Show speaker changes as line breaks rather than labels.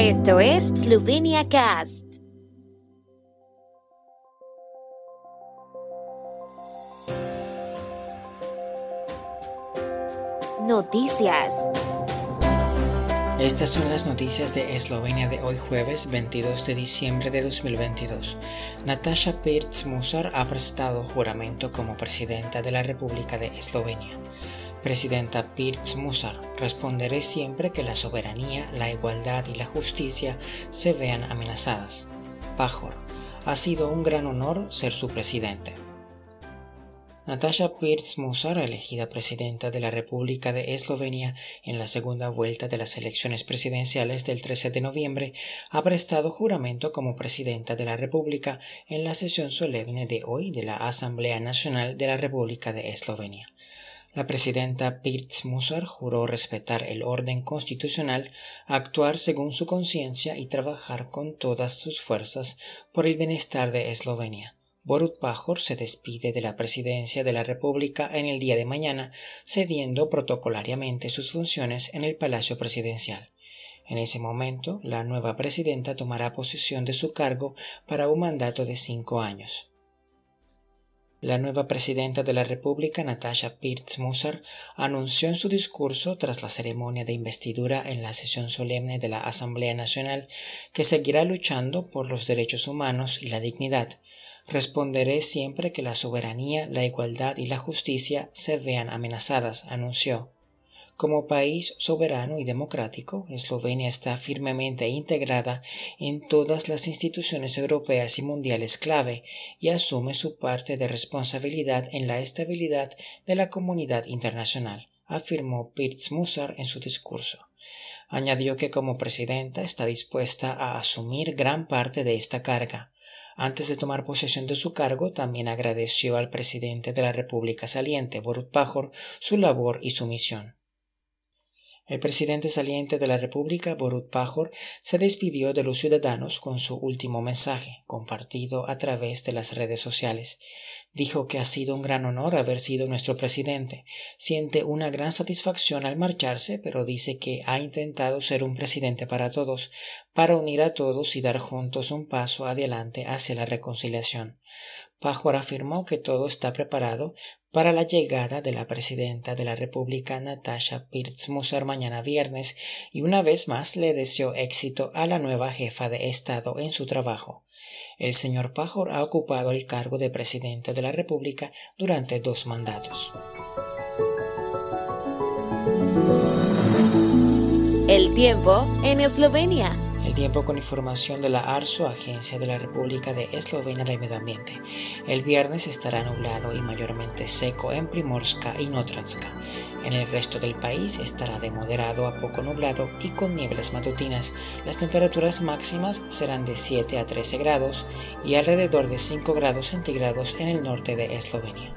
Esto es Slovenia Cast. Noticias.
Estas son las noticias de Eslovenia de hoy jueves 22 de diciembre de 2022. Natasha Pirc Musar ha prestado juramento como presidenta de la República de Eslovenia. Presidenta Pirc Musar, responderé siempre que la soberanía, la igualdad y la justicia se vean amenazadas. Pajor, ha sido un gran honor ser su presidente. Natasha Pirc Musar, elegida presidenta de la República de Eslovenia en la segunda vuelta de las elecciones presidenciales del 13 de noviembre, ha prestado juramento como presidenta de la República en la sesión solemne de hoy de la Asamblea Nacional de la República de Eslovenia. La presidenta Pirc Musar juró respetar el orden constitucional, actuar según su conciencia y trabajar con todas sus fuerzas por el bienestar de Eslovenia. Borut Pajor se despide de la presidencia de la República en el día de mañana, cediendo protocolariamente sus funciones en el Palacio Presidencial. En ese momento, la nueva presidenta tomará posesión de su cargo para un mandato de cinco años. La nueva presidenta de la República, Natasha Pirc Musar, anunció en su discurso tras la ceremonia de investidura en la sesión solemne de la Asamblea Nacional que seguirá luchando por los derechos humanos y la dignidad, Responderé siempre que la soberanía, la igualdad y la justicia se vean amenazadas, anunció. Como país soberano y democrático, Eslovenia está firmemente integrada en todas las instituciones europeas y mundiales clave y asume su parte de responsabilidad en la estabilidad de la comunidad internacional, afirmó Pirz Musar en su discurso. Añadió que como presidenta está dispuesta a asumir gran parte de esta carga. Antes de tomar posesión de su cargo, también agradeció al presidente de la República saliente, Borut Pajor, su labor y su misión. El presidente saliente de la República, Borut Pajor, se despidió de los ciudadanos con su último mensaje, compartido a través de las redes sociales. Dijo que ha sido un gran honor haber sido nuestro presidente. Siente una gran satisfacción al marcharse, pero dice que ha intentado ser un presidente para todos, para unir a todos y dar juntos un paso adelante hacia la reconciliación. Pajor afirmó que todo está preparado para la llegada de la presidenta de la República Natasha Pirc Musar mañana viernes y una vez más le deseó éxito a la nueva jefa de Estado en su trabajo. El señor Pajor ha ocupado el cargo de presidente de la República durante dos mandatos.
El tiempo en Eslovenia.
Tiempo con información de la ARSO, Agencia de la República de Eslovenia del Medio Ambiente. El viernes estará nublado y mayormente seco en Primorska y Notranska. En el resto del país estará de moderado a poco nublado y con nieblas matutinas. Las temperaturas máximas serán de 7 a 13 grados y alrededor de 5 grados centígrados en el norte de Eslovenia.